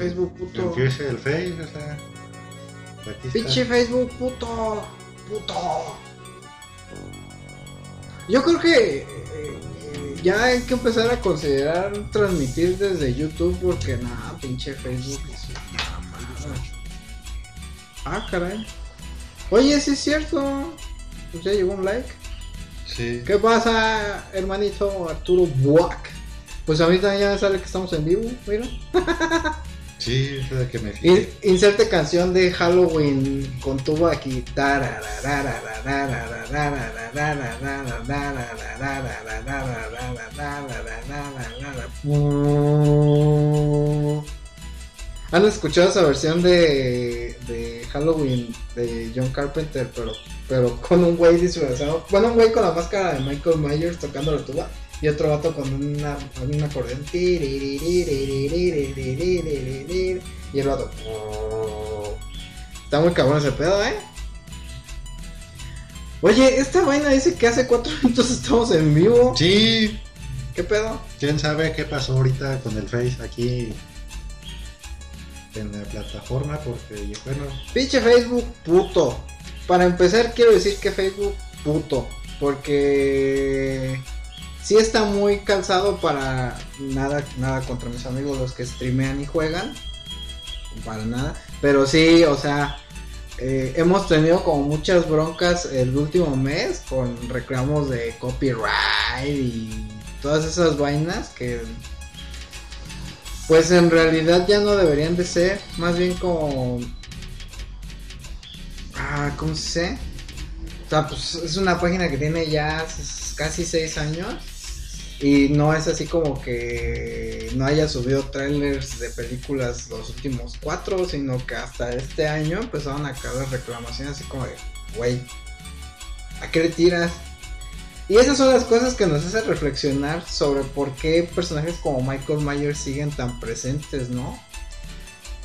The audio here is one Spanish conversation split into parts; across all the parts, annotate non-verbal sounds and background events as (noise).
Facebook puto. Empiece el Face, o sea. Aquí está. Pinche Facebook puto. Puto. Yo creo que eh, eh, ya hay que empezar a considerar transmitir desde YouTube porque nada, pinche Facebook es una. Ah, caray. Oye, sí es cierto. Pues ya llegó un like. Sí. ¿Qué pasa, hermanito Arturo Buac? Pues ahorita ya sale que estamos en vivo, mira. (laughs) Sí, de que me In- inserte canción de Halloween con tuba aquí. ¿Han escuchado esa versión de, de Halloween de John Carpenter, pero, pero con un güey disfrazado? Bueno, un güey con la máscara de Michael Myers tocando la tuba y otro vato con una, un acordeón. Y el vato. Está muy cabrón ese pedo, ¿eh? Oye, esta vaina dice que hace cuatro (laughs) minutos estamos en vivo. Sí, ¿Qué pedo? quién sabe qué pasó ahorita con el Face aquí en la plataforma, porque bueno, Pinche Facebook puto. Para empezar, quiero decir que Facebook puto. Porque sí está muy calzado para nada, nada contra mis amigos los que streamean y juegan. Para nada. Pero sí, o sea, eh, hemos tenido como muchas broncas el último mes con reclamos de copyright y todas esas vainas que pues en realidad ya no deberían de ser, más bien como ah, ¿cómo se dice? O sea, pues es una página que tiene ya casi seis años y no es así como que no haya subido trailers de películas los últimos cuatro, sino que hasta este año empezaron a caer las reclamaciones así como de, güey, ¿a qué le tiras? Y esas son las cosas que nos hacen reflexionar sobre por qué personajes como Michael Myers siguen tan presentes, ¿no?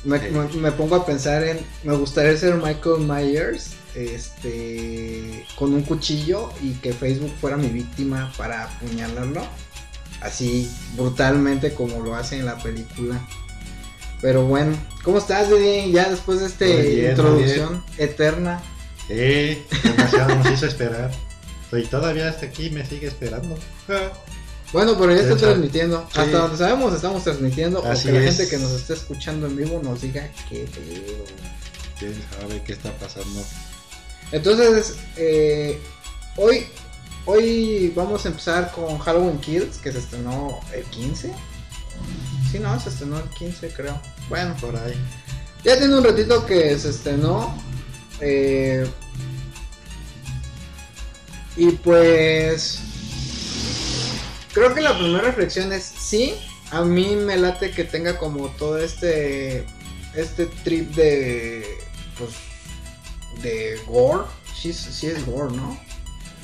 Me, me pongo a pensar en, me gustaría ser Michael Myers, este, con un cuchillo y que Facebook fuera mi víctima para apuñalarlo, así brutalmente como lo hace en la película. Pero bueno, ¿cómo estás, Didi? Ya después de esta bien, introducción eterna. eh, demasiado nos hizo esperar. Y todavía hasta aquí me sigue esperando. (laughs) Bueno, pero ya está transmitiendo. Sí. Hasta donde sabemos estamos transmitiendo. Así o que la es. gente que nos esté escuchando en vivo nos diga qué pedo. ¿Quién sabe qué está pasando? Entonces, eh, hoy, hoy vamos a empezar con Halloween Kills, que se estrenó el 15. Sí, no, se estrenó el 15 creo. Bueno, Por ahí. ya tiene un ratito que se estrenó. eh, y pues. Creo que la primera reflexión es: sí, a mí me late que tenga como todo este. Este trip de. Pues. De gore. Sí, sí es gore, ¿no?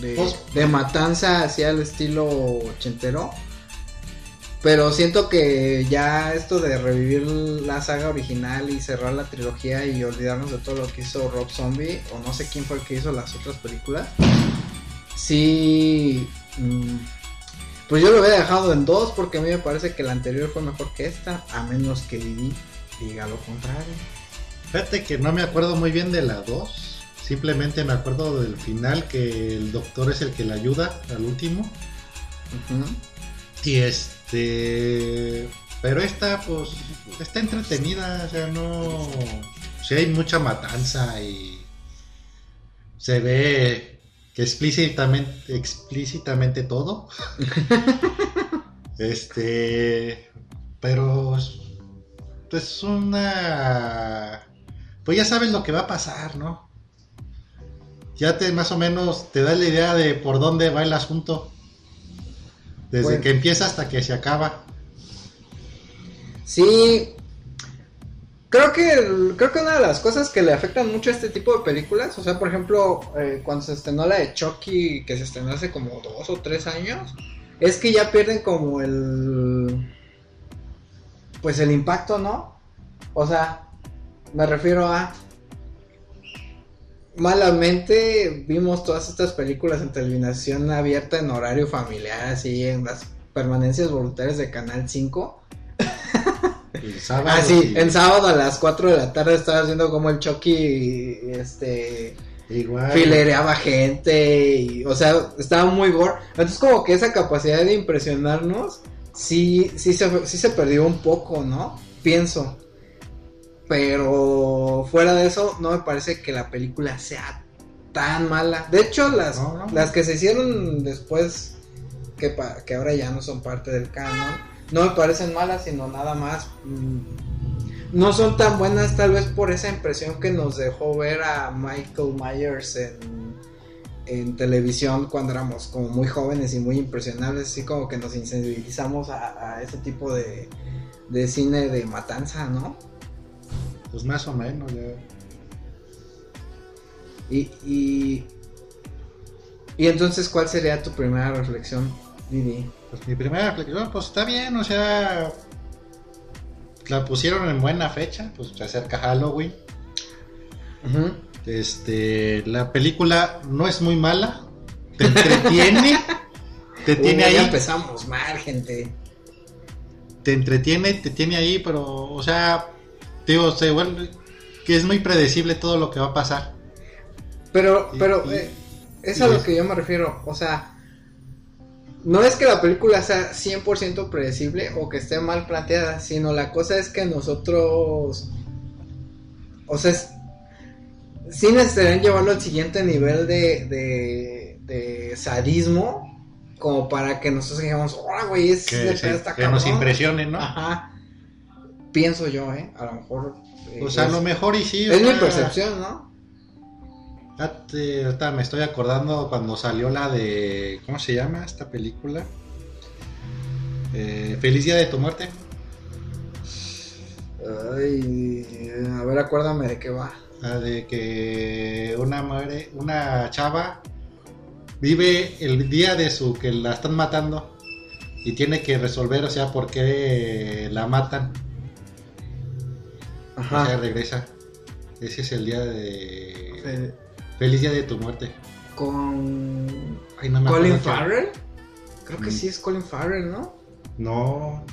De, Pues- de matanza hacia el estilo ochentero. Pero siento que ya esto de revivir la saga original y cerrar la trilogía y olvidarnos de todo lo que hizo Rob Zombie, o no sé quién fue el que hizo las otras películas, sí. mm, pues yo lo había dejado en dos porque a mí me parece que la anterior fue mejor que esta, a menos que Didi diga lo contrario. Fíjate que no me acuerdo muy bien de la 2. Simplemente me acuerdo del final que el doctor es el que le ayuda al último. Y este. Pero esta, pues. Está entretenida. O sea, no. Sí, hay mucha matanza y. Se ve que explícitamente. Explícitamente todo. (laughs) este. Pero. Pues una. Pues ya sabes lo que va a pasar, ¿no? Ya te más o menos te da la idea de por dónde va el asunto. Desde Bueno. que empieza hasta que se acaba. Sí. Creo que, creo que una de las cosas que le afectan mucho a este tipo de películas, o sea, por ejemplo, eh, cuando se estrenó la de Chucky, que se estrenó hace como dos o tres años, es que ya pierden como el, pues el impacto, ¿no? O sea, me refiero a, malamente vimos todas estas películas en televisión abierta en horario familiar, así en las permanencias voluntarias de Canal 5. (laughs) El sábado. Ah, sí, y- en sábado a las 4 de la tarde estaba viendo como el Chucky este Igual. filereaba gente y o sea, estaba muy gore. Entonces como que esa capacidad de impresionarnos sí sí se sí se perdió un poco, ¿no? Pienso. Pero fuera de eso no me parece que la película sea tan mala. De hecho, las No, no. las que se hicieron después que pa- que ahora ya no son parte del canon, no me parecen malas, sino nada más mm, no son tan buenas tal vez por esa impresión que nos dejó ver a Michael Myers en, en televisión cuando éramos como muy jóvenes y muy impresionables, así como que nos insensibilizamos a, a ese tipo de, de cine de matanza, ¿no? Pues más o menos, ya. Y, y, y entonces, ¿cuál sería tu primera reflexión, Didi? Pues mi primera reflexión, pues está bien, o sea. La pusieron en buena fecha, pues se acerca Halloween. Este, la película no es muy mala, te entretiene, (laughs) te tiene ahí, ya empezamos mal, gente. te entretiene, te tiene ahí, pero, o sea, digo, se vuelve que es muy predecible todo lo que va a pasar. Pero, pero, eh, es a lo que yo me refiero. O sea, no es que la película sea 100% predecible o que esté mal planteada, sino la cosa es que nosotros. O sea, es- sí necesitarían llevarlo al siguiente nivel de, de, de sadismo. Como para que nosotros digamos, ¡oh, güey! Es Que, se- nos cabrón". impresione, ¿no? Ajá. Pienso yo, ¿eh? A lo mejor. eh, O sea, a lo mejor y sí. o es mi percepción, ¿no? ya te- ahorita me estoy acordando cuando salió la de. ¿Cómo se llama esta película? Eh, Feliz Día de tu Muerte. Ay, a ver, acuérdame de qué va. La de que una muere, una chava vive el día de su que la están matando y tiene que resolver, o sea, por qué la matan. O sea, Ajá. regresa. Ese es el día de. Feliz día de tu muerte. con Ay, no me Colin Farrell. Creo que Mm. sí es Colin Farrell, ¿no? No,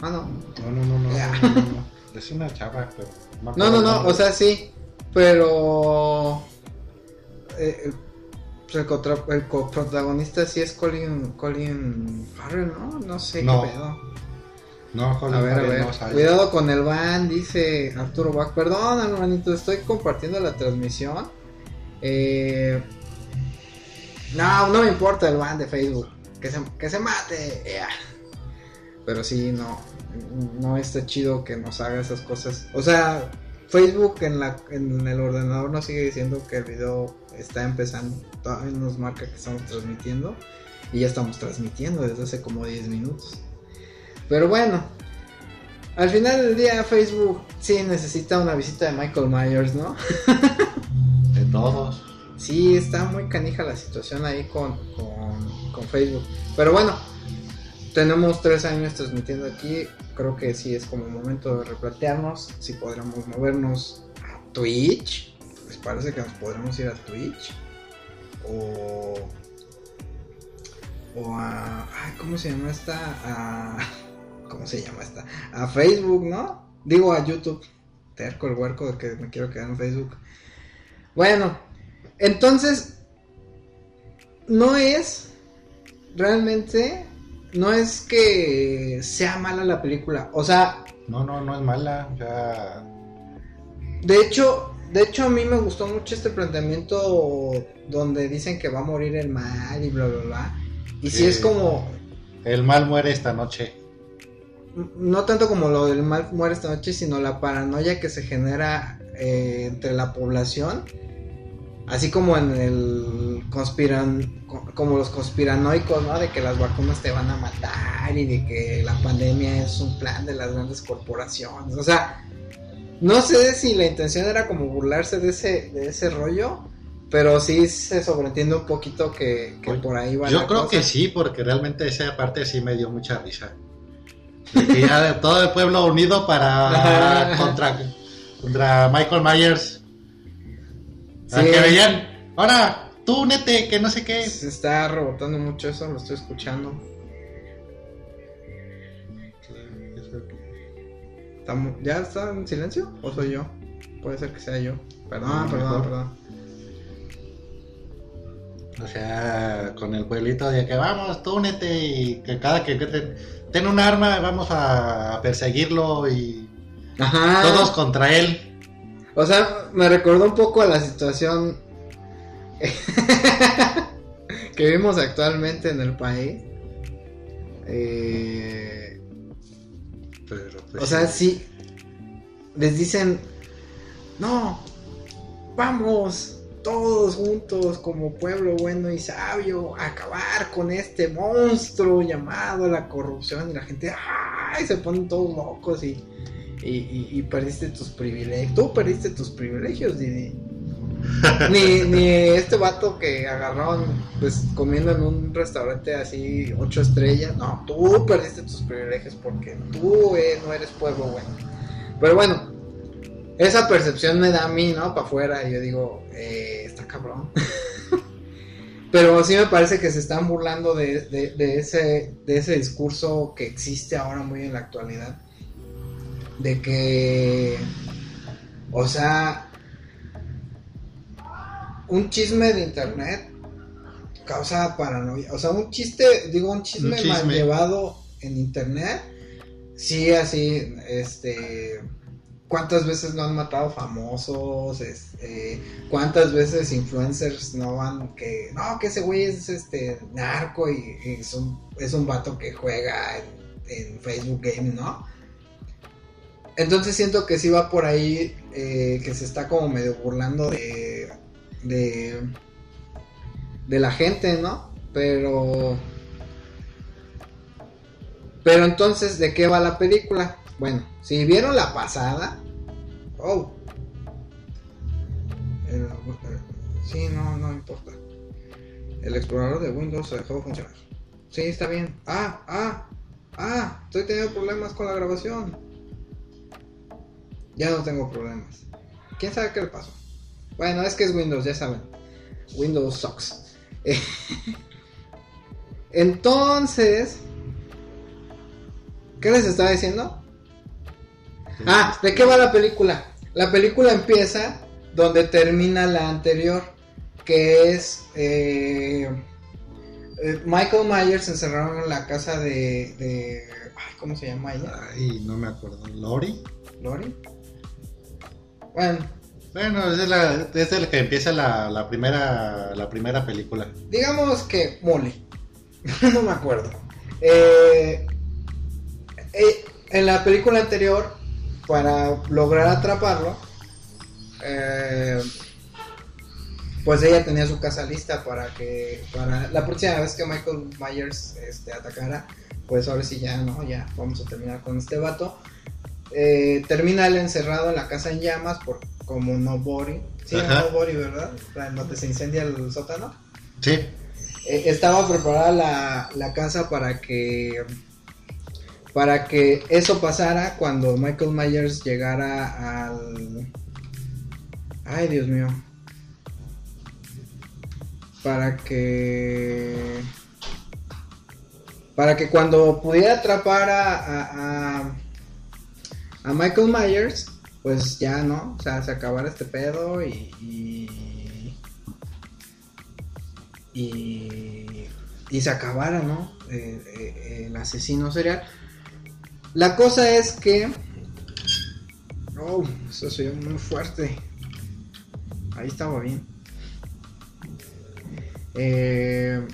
Ah, no. no, no, no, no, Ya. no, no, no. Es una chava, pero. No, no, no, o sea, sí. Pero. eh, el, pues el, contra- el coprotagonista sí es Colin, Colin Farrell, ¿no? No sé qué pedo. No, Colin A ver, a Farrell ver. no, ¿sabes? Cuidado con el van, dice Arturo Bach. Perdón, hermanito, estoy compartiendo la transmisión. Eh, no, no me importa el ban de Facebook. Que se, que se mate. Pero sí, no. No está chido que nos haga esas cosas. O sea, Facebook en, la, en el ordenador nos sigue diciendo que el video está empezando. Todavía nos marca que estamos transmitiendo. Y ya estamos transmitiendo desde hace como 10 minutos. Pero bueno, al final del día Facebook sí necesita una visita de Michael Myers, ¿no? (laughs) De todos. Sí, está muy canija la situación ahí con, con, con Facebook. Pero bueno, tenemos tres años transmitiendo aquí. Creo que sí es como momento de replantearnos si podremos movernos a Twitch. ¿Les parece que nos podremos ir a Twitch? O. O a. Ay, ¿Cómo se llama esta? A. ¿Cómo se llama esta? A Facebook, ¿no? Digo a YouTube. Terco el huerco de que me quiero quedar en Facebook. Bueno, entonces. No es. Realmente. No es que sea mala la película. O sea, No, no, no es mala. Ya. de hecho, de hecho a mí me gustó mucho este planteamiento donde dicen que va a morir el mal y bla bla bla. Y si Sí. es como El mal muere esta noche. No tanto como lo del mal muere esta noche, sino la paranoia que se genera eh, entre la población, así como en el conspiran, co- como los conspiranoicos, ¿no? De que las vacunas te van a matar y de que la pandemia es un plan de las grandes corporaciones, o sea, no sé si la intención era como burlarse de ese, de ese rollo, pero sí se sobreentiende un poquito que, por ahí va Yo la creo cosa. que sí, porque realmente esa parte sí me dio mucha risa. Que ya de todo el pueblo unido para contra, contra Michael Myers. Sí. que veían, ahora tú únete, que no sé qué. Se está rebotando mucho eso, lo estoy escuchando. ¿Ya está en silencio? ¿O soy yo? Puede ser que sea yo. Perdón, No, perdón, mejor. perdón. O sea, con el pueblito de que vamos, tú únete y que cada que, que te- ten un arma vamos a perseguirlo y Ajá. todos contra él. O sea, me recordó un poco a la situación (laughs) que vivimos actualmente en el país. Eh, Pero, pues, o sea, sí. Les dicen, no, vamos todos juntos como pueblo bueno y sabio a acabar con este monstruo llamado la corrupción y la gente, ¡ay! Se ponen todos locos y, y, y- y perdiste tus privilegios. Tú perdiste tus privilegios, Didi. ni, (laughs) ni este vato que agarraron pues comiendo en un restaurante así ocho estrellas. No, tú perdiste tus privilegios porque tú eh, no eres pueblo bueno. Pero bueno, esa percepción me da a mí, ¿no? Para afuera y yo digo, eh, está cabrón. (laughs) Pero sí me parece que se están burlando de, de- de ese, de ese discurso que existe ahora muy en la actualidad. De que, o sea, un chisme de internet causa paranoia. O sea, un chiste, digo, un chisme, Un chisme. mal llevado en internet. Sí, así, este. ¿Cuántas veces no han matado famosos? Este, ¿Cuántas veces influencers no van que... No, que ese güey es este narco y, es, un, es un vato que juega en, Facebook Gaming, ¿no? Entonces siento que sí va por ahí, eh, que se está como medio burlando de, de, de la gente, ¿no? Pero... Pero entonces, ¿de qué va la película? Bueno, si vieron la pasada... Oh. El- sí, no, no importa. El explorador de Windows se dejó de funcionar. Sí, está bien. Ah, ah, ah, estoy teniendo problemas con la grabación. Ya no tengo problemas. ¿Quién sabe qué le pasó? Bueno, es que es Windows, ya saben. Windows sucks. (laughs) Entonces, ¿qué les estaba diciendo? Ah, ¿de qué va la película? La película empieza donde termina la anterior, que es eh, eh, Michael Myers encerrado en la casa de, de ay, ¿cómo se llama ella? Ay, no me acuerdo. ¿Lori? Lori. Bueno, Bueno, es, la, es el que empieza la, la primera la primera película. digamos que Molly. (laughs) no me acuerdo. Eh, eh, en la película anterior, para lograr atraparlo, eh, pues ella tenía su casa lista para que para la próxima vez que Michael Myers este, atacara, pues ahora sí ya no, ya vamos a terminar con este vato. Eh, termina él encerrado en la casa en llamas por como Nobody. Sí. Nobody, ¿verdad? Donde se incendia el sótano. Sí. Eh, estaba preparada la, la casa para que para que eso pasara cuando Michael Myers llegara al ay Dios mío para que para que cuando pudiera atrapar a, a, Michael Myers pues ya no o sea se acabara este pedo y, y y, y se acabara, ¿no? Eh, eh, el asesino serial. La cosa es que... Oh, eso se muy fuerte. Ahí estaba bien. Eh,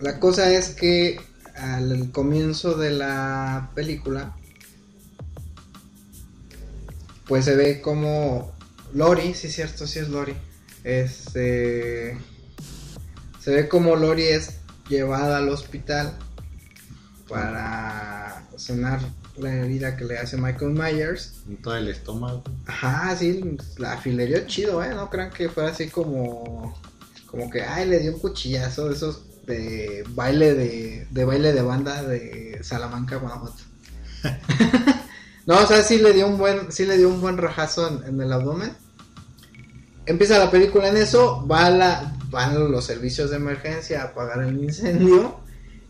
la cosa es que al comienzo de la película, pues se ve como Lori, sí es cierto, sí es Lori. Este se ve como Lori es llevada al hospital para sanar la herida que le hace Michael Myers. En todo el estómago. Ajá, sí, la afilerió chido, ¿eh? No crean que fuera así como. Como que, ay, le dio un cuchillazo de esos de baile de, de baile de banda de Salamanca, Guanajuato. (laughs) no, o sea, sí le dio un buen, sí le dio un buen rajazo en, en el abdomen. Empieza la película en eso, va a la, van los servicios de emergencia a apagar el incendio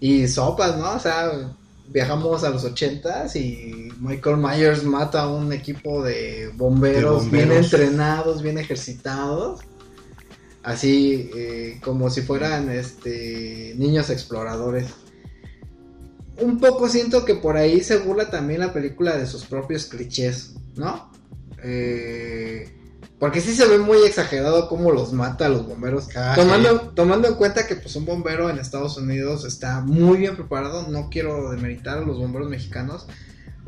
y sopas, ¿no? O sea, viajamos a los ochentas y Michael Myers mata a un equipo de bomberos, De bien entrenados, bien ejercitados. Así eh, como si fueran este niños exploradores. Un poco siento que por ahí se burla también la película de sus propios clichés, ¿no? Eh, porque sí se ve muy exagerado cómo los mata a los bomberos. Ah, tomando, tomando en cuenta que pues un bombero en Estados Unidos está muy bien preparado. No quiero demeritar a los bomberos mexicanos.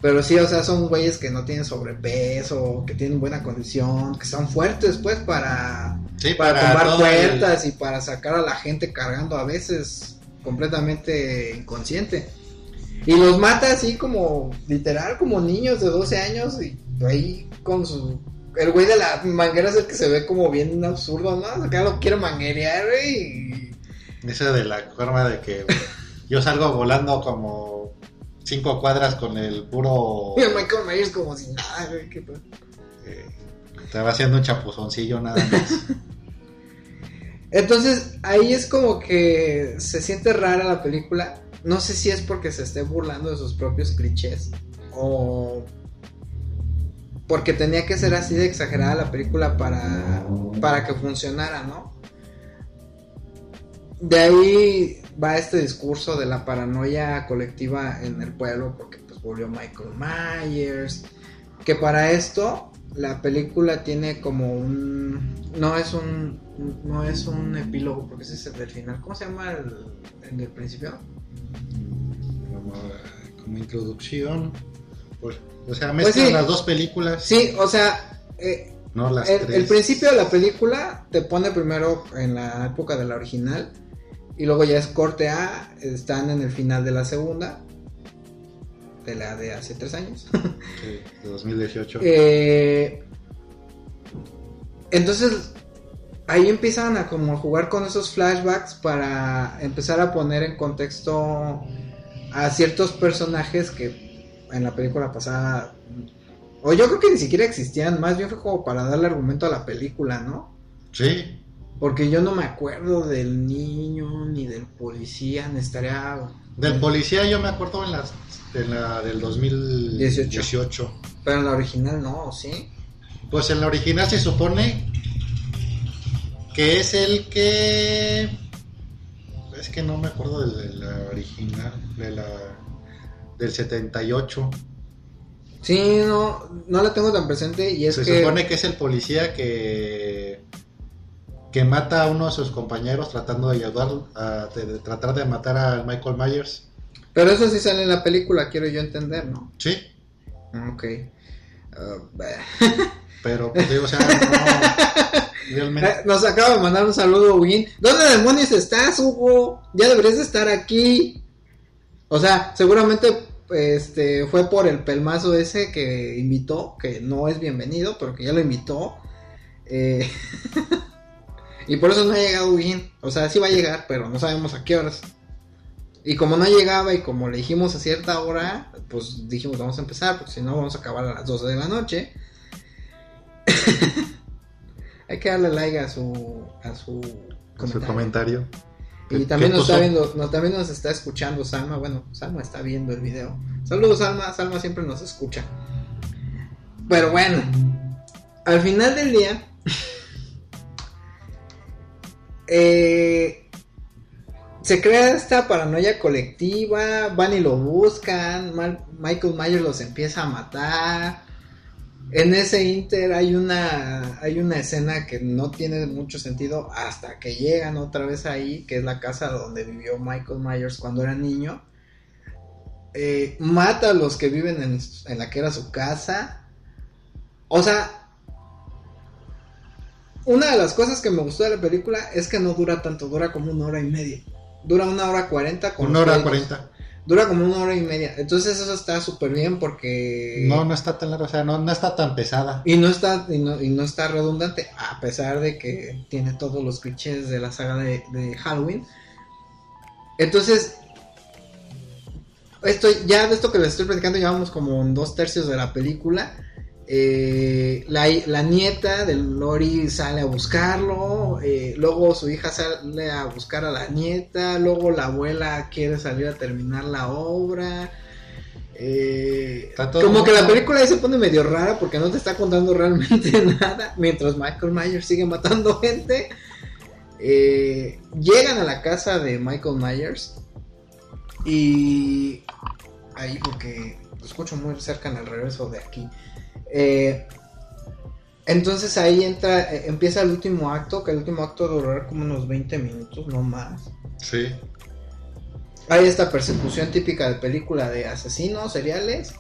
Pero sí, o sea, son güeyes que no tienen sobrepeso, que tienen buena condición, que son fuertes pues para, Sí, para, para tumbar el- puertas y para sacar a la gente cargando a veces completamente inconsciente. Y los mata así como, literal, como niños de 12 años y ahí con su... El güey de la manguera es el que se ve como bien absurdo, ¿no? Acá lo quiere manguerear, güey. Esa de la forma de que yo salgo volando como cinco cuadras con el puro... (laughs) Y el Michael Myers como si nada, güey. qué eh, estaba haciendo un chapuzoncillo nada más. (laughs) Entonces, ahí es como que se siente rara la película. No sé si es porque se esté burlando de sus propios clichés o porque tenía que ser así de exagerada la película para, para que funcionara, ¿no? De ahí va este discurso de la paranoia colectiva en el pueblo porque pues volvió Michael Myers, que para esto la película tiene como un no es un no es un epílogo porque ese es el del final cómo se llama el, el principio como introducción. Pues, o sea, Pues mezclan sí. las dos películas, sí o sea eh, no las el, tres. el principio de la película te pone primero en la época de la original y luego ya es corte A están en el final de la segunda de la de hace tres años (laughs) Sí, de 2018. Eh, entonces ahí empiezan a como jugar con esos flashbacks para empezar a poner en contexto a ciertos personajes que en la película pasada o yo creo que ni siquiera existían, más bien fue como para darle argumento a la película, ¿no? Sí, Porque yo no me acuerdo del niño ni del policía, ni estaría del policía yo me acuerdo en, las, en la del 2018. pero en la original no, ¿sí? Pues en la original se supone que es el que... Es que no me acuerdo de la original, de la del 78. Sí, no, no la tengo tan presente y es se que... supone que es el policía que que mata a uno de sus compañeros tratando de ayudar a de- de tratar de matar a Michael Myers. Pero eso sí sale en la película, quiero yo entender, ¿no? Sí, Ok. Ah, (laughs) bah. pero pues digo, o sea, no, (laughs) realmente Eh, Nos acaba de mandar un saludo, Win. ¿Dónde demonios estás, Hugo? Ya deberías de estar aquí. O sea, seguramente este fue por el pelmazo ese que invitó, que no es bienvenido, pero que ya lo invitó. Eh, (laughs) y por eso no ha llegado Win. O sea, sí va a llegar, pero no sabemos a qué horas. Y como no llegaba y como le dijimos a cierta hora, pues dijimos vamos a empezar, porque si no vamos a acabar a las 12 de la noche. (laughs) Hay que darle like a su a su comentario. Y ¿Qué- también nos está viendo, también nos está escuchando Salma. Bueno, Salma está viendo el video. Saludos, Salma. Salma siempre nos escucha. Pero bueno, al final del día, (laughs) eh, se crea esta paranoia colectiva. Van y lo buscan. Michael Myers los empieza a matar. En ese inter hay una hay una escena que no tiene mucho sentido hasta que llegan otra vez ahí, que es la casa donde vivió Michael Myers cuando era niño. Eh, mata a los que viven en, en la que era su casa. O sea, una de las cosas que me gustó de la película es que no dura tanto, dura como una hora y media. Dura una hora cuarenta con Una hora cuarenta. Dura como una hora y media. Entonces eso está súper bien porque... No, no está tan larga, o sea, no, no está tan pesada. Y no está, y no, y no está redundante, a pesar de que tiene todos los clichés de la saga de, de Halloween. Entonces, esto, ya de esto que les estoy platicando, llevamos como en dos tercios de la película. Eh, la, la nieta del Lori sale a buscarlo, eh, luego su hija sale a buscar a la nieta, luego la abuela quiere salir a terminar la obra, Eh, como que la película ahí se pone medio rara porque no te está contando realmente (laughs) nada. Mientras Michael Myers sigue matando gente. Eh, llegan a la casa de Michael Myers. Y ahí porque lo escucho muy cerca en el regreso de aquí. Eh, entonces ahí entra, eh, empieza el último acto, que el último acto durará como unos 20 minutos, no más. Sí. Hay esta persecución típica de película de asesinos seriales.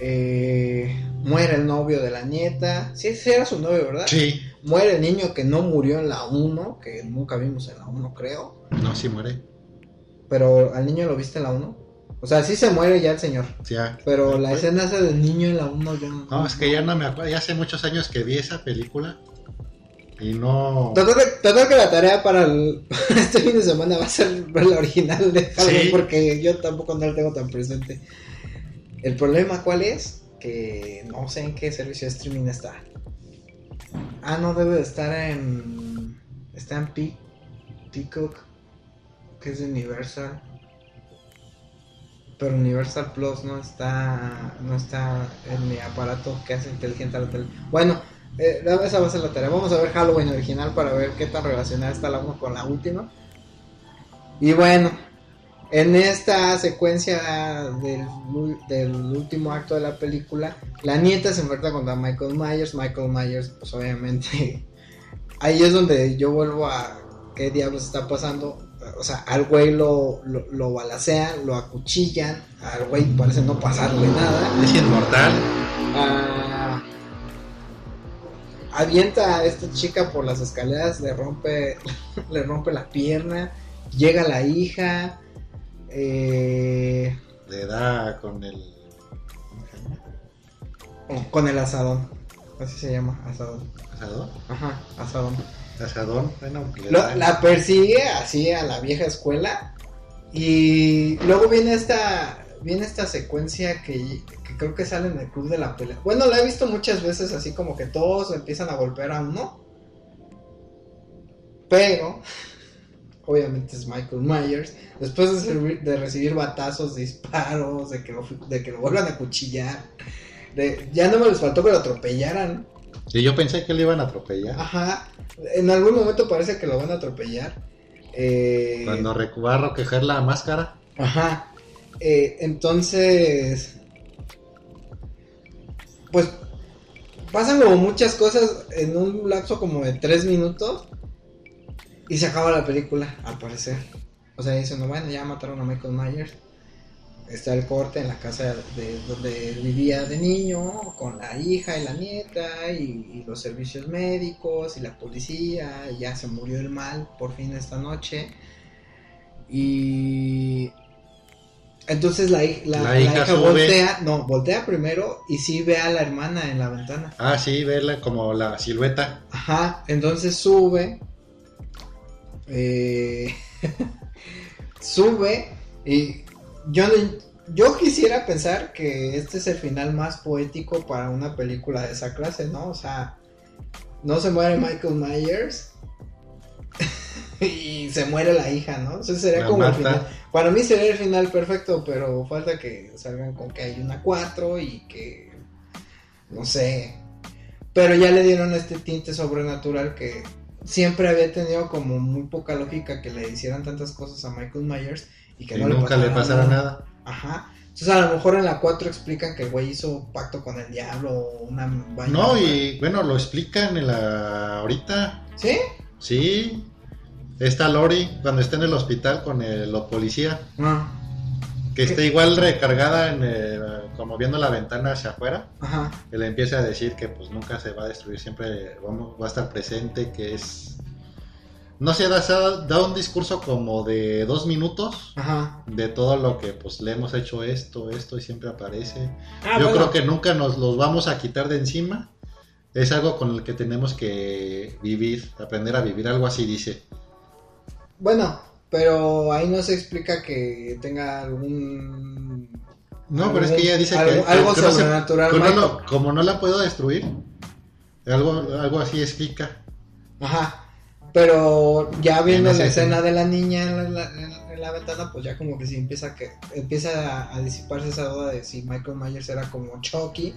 Eh, muere el novio de la nieta. Sí, sí era su novio, ¿verdad? Sí. Muere el niño que no murió en la 1, que nunca vimos en la 1, creo. No, sí muere. Pero al niño lo viste en la 1. O sea, sí se muere ya el señor. Ya. Pero la escena esa del niño en la 1 yo no. No, es que ya no me acuerdo. Ya hace muchos años que vi esa película. Y no. Total, que- la tarea para el- (laughs) este fin de semana va a ser ver la original de Halloween Sí. porque yo tampoco no la tengo tan presente. El problema cuál es que no sé en qué servicio de streaming está. Ah, no debe de estar en está en Pe- Peacock que es de Universal. Pero Universal Plus no está no está en mi aparato que hace inteligente a la tele. Bueno, eh, esa va a ser la tarea. Vamos a ver Halloween original para ver qué tan relacionada está la 1 con la última. Y bueno, en esta secuencia del, del último acto de la película, la nieta se enfrenta contra Michael Myers. Michael Myers, pues obviamente, (laughs) ahí es donde yo vuelvo a qué diablos está pasando. O sea, al güey lo, lo, lo balacean, lo acuchillan, al güey parece no pasarle nada. Es inmortal. Ah, avienta a esta chica por las escaleras, le rompe, (laughs) le rompe la pierna, llega la hija, eh, Le da con el. con el asadón, así se llama, asadón, ¿Asador? ajá, asadón. Asadón. Bueno, le Lo- da- la persigue así a la vieja escuela y luego viene esta viene esta secuencia que, que creo que sale en el club de la pelea. Bueno, la he visto muchas veces así como que todos empiezan a golpear a uno. Pero (laughs) obviamente es Michael Myers después de, servir- de recibir batazos, disparos, de que lo, de que lo vuelvan a cuchillar. De, ya no me les faltó que lo atropellaran. Y yo pensé que le iban a atropellar. Ajá. En algún momento parece que lo van a atropellar. Eh, Cuando va a recoger la máscara. Ajá. Eh, entonces. Pues. Pasan como muchas cosas en un lapso como de tres minutos. Y se acaba la película, al parecer. O sea, dicen, no, bueno, ya mataron a Michael Myers. Está el corte en la casa de donde vivía de niño, con la hija y la nieta, y, y los servicios médicos, y la policía, y ya se murió el mal por fin esta noche. Y entonces la, la, La la hija sube. voltea, no, voltea primero y sí ve a la hermana en la ventana. Ah, sí, verla como la silueta. Ajá, entonces sube. eh, (laughs) sube y yo, yo quisiera pensar que este es el final más poético para una película de esa clase, ¿no? O sea, no se muere Michael Myers (laughs) y se muere la hija, ¿no? Entonces sería La como el final. Para mí sería el final perfecto, pero falta que salgan con que hay una 4 y que no sé. Pero ya le dieron este tinte sobrenatural que siempre había tenido como muy poca lógica que le hicieran tantas cosas a Michael Myers y que no nunca le pasara nada. Ajá. Entonces a lo mejor en la 4 explican que el güey hizo pacto con el diablo o una vaina. No, y bueno, lo explican en la ahorita. ¿Sí? Sí. Está Lori cuando está en el hospital con el los policía. Ah, Que está igual recargada en el- como viendo la ventana hacia afuera. ajá. Que le empieza a decir que pues nunca se va a destruir, siempre vamos, va a estar presente, que es... No sé, da, da un discurso como de dos minutos Ajá. de todo lo que pues le hemos hecho esto, esto y siempre aparece. Ah, Yo bueno. creo que nunca nos los vamos a quitar de encima. Es algo con el que tenemos que vivir, aprender a vivir, algo así dice. Bueno, pero ahí no se explica que tenga algún. No, pero es que ella dice algo, que, algo que no se- sobrenatural. no Michael. lo- como no la puedo destruir, algo, algo así explica. Ajá. Pero ya viendo En la escena de la niña en la, en- en la ventana, pues ya como que sí empieza a que empieza a, a disiparse esa duda de si Michael Myers era como Chucky.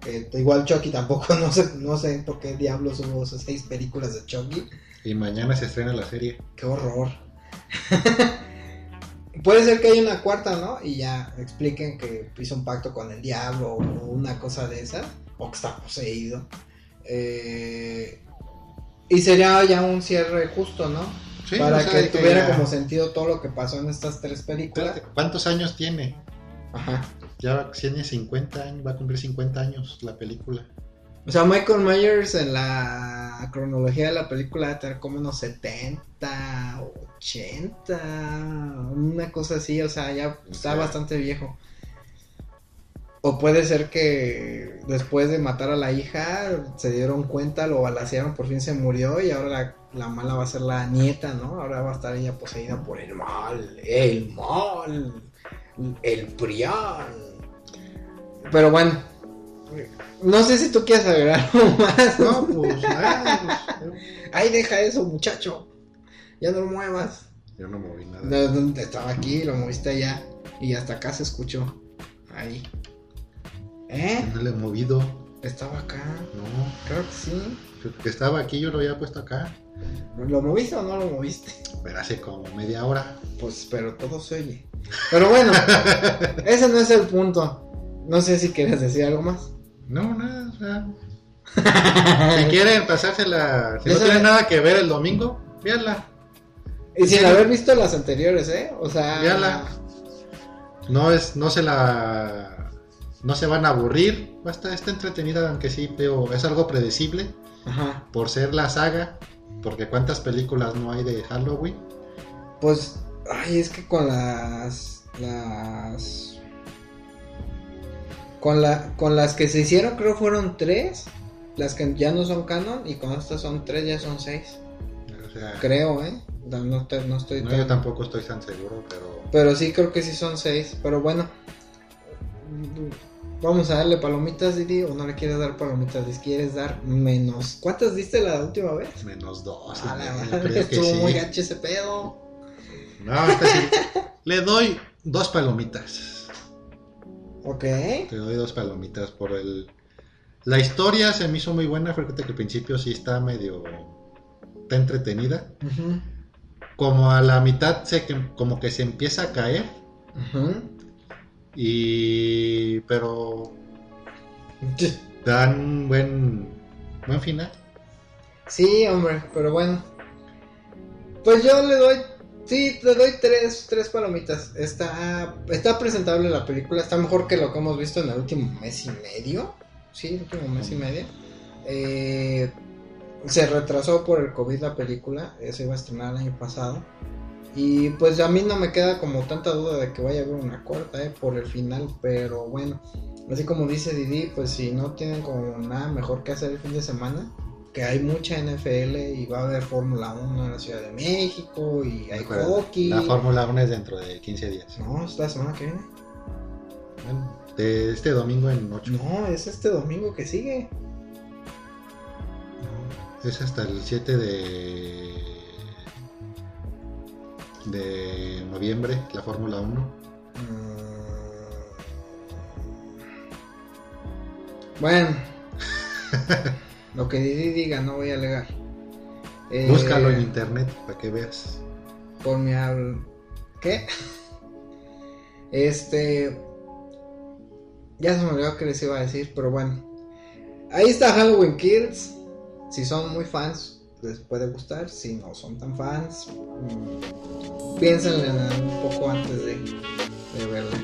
que igual Chucky tampoco, (laughs) no sé, no sé por qué diablos hubo esas seis películas de Chucky. Y mañana se estrena la serie. Qué horror. (laughs) Puede ser que haya una cuarta, ¿no? Y ya expliquen que hizo un pacto con el diablo o una cosa de esa. O que está poseído. Eh, y sería ya un cierre justo, ¿no? Sí, Para o sea, que tuviera ya- como sentido todo lo que pasó en estas tres películas. ¿Cuántos años tiene? Ajá. Ya tiene 50 años, va a cumplir 50 años la película. O sea, Michael Myers en la cronología de la película debe tener como unos 70, 80, una cosa así, o sea, ya está bastante viejo. O puede ser que después de matar a la hija se dieron cuenta, lo balacearon, por fin se murió y ahora la, la mala va a ser la nieta, ¿no? Ahora va a estar ella poseída por el mal, el mal, el prián. Pero bueno, no sé si tú quieres agregar algo más. No, pues nada, pues, Ahí deja eso, muchacho. Ya no lo muevas. yo no moví nada. Estaba aquí, lo moviste allá. Y hasta acá se escuchó. Ahí. ¿Eh? No le he movido. Estaba acá. No, Creo que sí. que estaba aquí, yo lo había puesto acá. ¿Lo moviste o no lo moviste? Pero hace como media hora. Pues, pero todo se oye. Pero bueno, (laughs) ese no es el punto. No sé si quieres decir algo más. No, nada, o sea. (laughs) Si quieren pasársela, si no tienen nada que ver el domingo, véanla. Y sin haber visto las anteriores, ¿eh? O sea. Véanla. No es, no se la. No se van a aburrir. Va a estar- está entretenida, aunque sí, pero es algo predecible. Ajá. Por ser la saga. Porque cuántas películas no hay de Halloween. Pues, ay, es que con las. Las. Con, la, con las que se hicieron, creo fueron tres. Las que ya no son canon. Y con estas son tres, ya son seis. O sea, Creo, ¿eh? No, no te- no estoy no, tan- yo tampoco estoy tan seguro, pero. Pero sí, creo que sí son seis. Pero bueno. Vamos a darle palomitas, Didi. ¿O no le quieres dar palomitas? ¿Les quieres dar menos? ¿Cuántas diste la última vez? Menos dos. A la que estuvo sí. muy gacho ese pedo. No, esta sí. Le doy dos palomitas. Ok. Te doy dos palomitas por el. La historia se me hizo muy buena. Fíjate que al principio sí está medio. Está entretenida. Ujú, Como a la mitad se que- como que se empieza a caer. ujú. Y. Pero. Dan un buen. Buen final. Sí, hombre, pero bueno. Pues yo le doy. Sí, le doy tres, tres palomitas. Está, está presentable la película. Está mejor que lo que hemos visto en el último mes y medio. Sí, el último mes y medio. Eh, se retrasó por el COVID la película. eh, Se iba a estrenar el año pasado. Y pues a mí no me queda como tanta duda de que vaya a haber una corta eh, por el final. Pero bueno, así como dice Didi, pues si no tienen como nada mejor que hacer el fin de semana, que hay mucha NFL y va a haber Fórmula 1 en la Ciudad de México y hay hockey. La Fórmula 1 es dentro de 15 días. No, es la semana que viene. Bueno, de este domingo en 8. No, es este domingo que sigue. Es hasta el 7 de. De noviembre, la Fórmula 1. Mm. Bueno, (laughs) lo que Didi diga, no voy a alegar. Eh, Búscalo en internet para que veas. Por mi habl- ¿Qué? Este. Ya se me olvidó que les iba a decir, pero bueno. Ahí está Halloween Kills. Si son muy fans, les puede gustar. Si no son tan fans, mm, piénsenle un poco antes de, de verla.